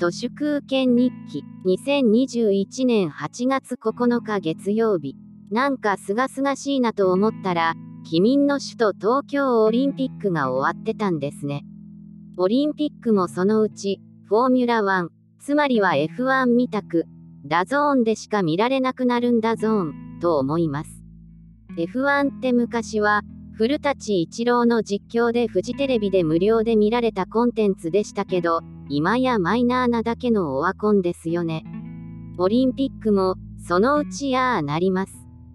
都市空権日記2021年8月9日月曜日。なんかすがすがしいなと思ったら棄民の首都東京オリンピックが終わってたんですね。オリンピックもそのうちフォーミュラ1、つまりは F1 みたくダゾーンでしか見られなくなるんだゾーンと思います。F1 って昔は古舘一郎の実況でフジテレビで無料で見られたコンテンツでしたけど今やマイナーなだけのオワコンですよね。オリンピックも、そのうちやあなります。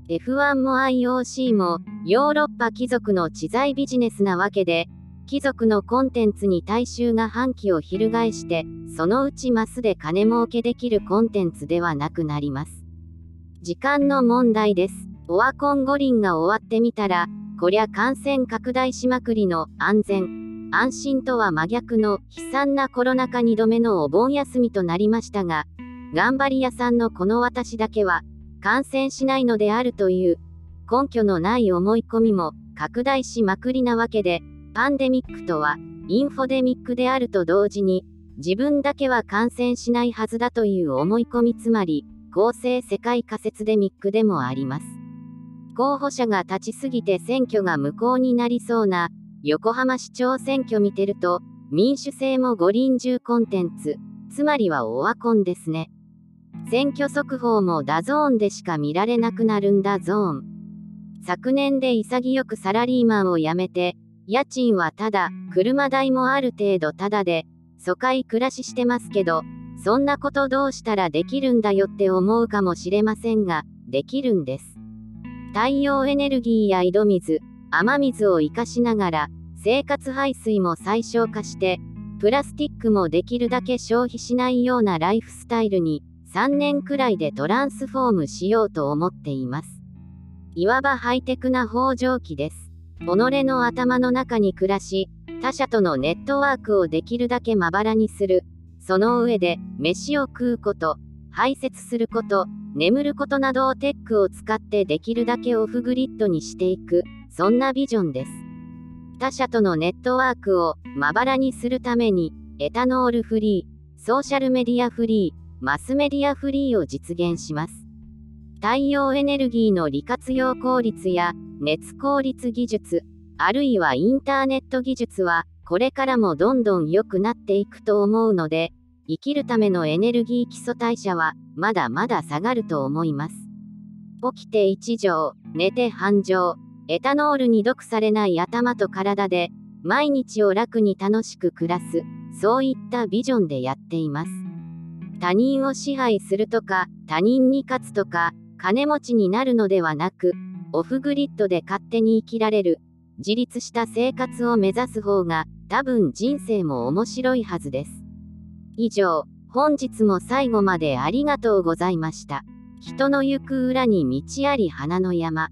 F1 も IOC も、ヨーロッパ貴族の知財ビジネスなわけで、貴族のコンテンツに大衆が反旗を翻して、そのうちマスで金儲けできるコンテンツではなくなります。時間の問題です。オワコン五輪が終わってみたら、こりゃ感染拡大しまくりの安全、安心とは真逆の悲惨なコロナ禍2度目のお盆休みとなりましたが、頑張り屋さんのこの私だけは、感染しないのであるという根拠のない思い込みも拡大しまくりなわけで、パンデミックとはインフォデミックであると同時に、自分だけは感染しないはずだという思い込みつまり、公正世界仮説デミックでもあります。候補者が立ちすぎて選挙が無効になりそうな横浜市長選挙見てると、民主制もご臨終コンテンツ、つまりはオワコンですね。選挙速報も DAZN でしか見られなくなるんだゾーン。昨年で潔くサラリーマンを辞めて、家賃はただ、車代もある程度ただで、疎開暮らししてますけど、そんなことどうしたらできるんだよって思うかもしれませんが、できるんです。太陽エネルギーや井戸水、雨水を活かしながら、生活排水も最小化して、プラスティックもできるだけ消費しないようなライフスタイルに、3年くらいでトランスフォームしようと思っています。いわばハイテクな北条機です。己の頭の中に暮らし、他者とのネットワークをできるだけまばらにする。その上で、飯を食うこと、排泄すること、眠ることなどをテックを使ってできるだけオフグリッドにしていく、そんなビジョンです。他社とのネットワークをまばらにするために、エタノールフリー、ソーシャルメディアフリー、マスメディアフリーを実現します。太陽エネルギーの利活用効率や熱効率技術、あるいはインターネット技術は、これからもどんどん良くなっていくと思うので、生きるためのエネルギー基礎代謝は、まだまだ下がると思います。起きて1錠、寝て半錠、エタノールに毒されない頭と体で、毎日を楽に楽しく暮らす、そういったビジョンでやっています。他人を支配するとか、他人に勝つとか、金持ちになるのではなく、オフグリッドで勝手に生きられる、自立した生活を目指す方が、多分人生も面白いはずです。以上、本日も最後までありがとうございました。人の行く裏に道あり花の山。